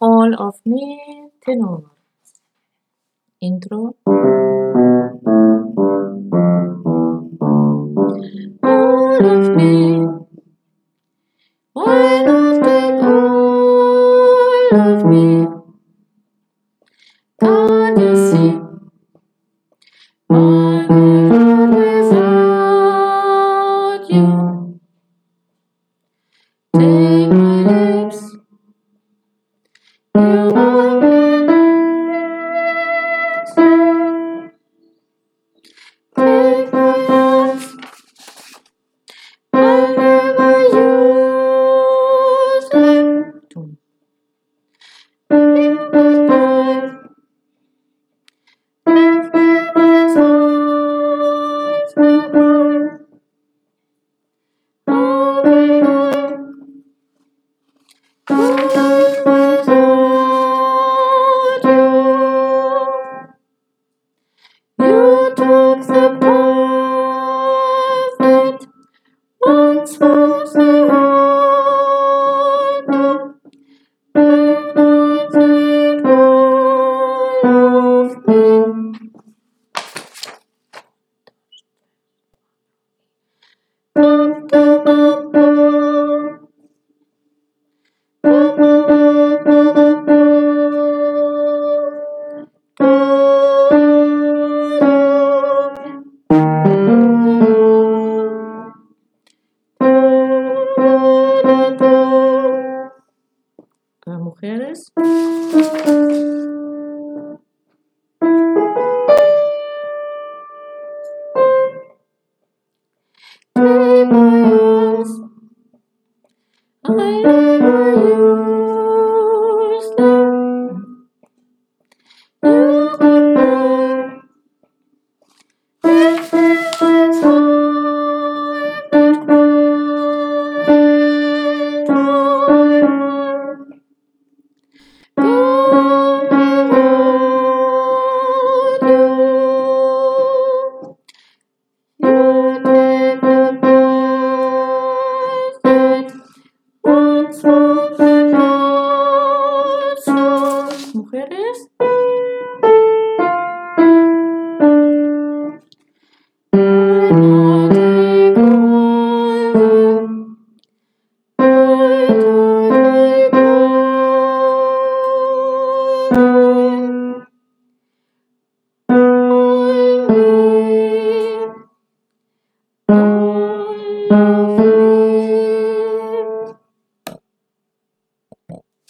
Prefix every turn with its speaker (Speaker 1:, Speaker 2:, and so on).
Speaker 1: all of me, tenor. Intro. All of me, all of them, all of me. Can't you see? Without you. Take Thank you. Las mujeres. You. mujeres.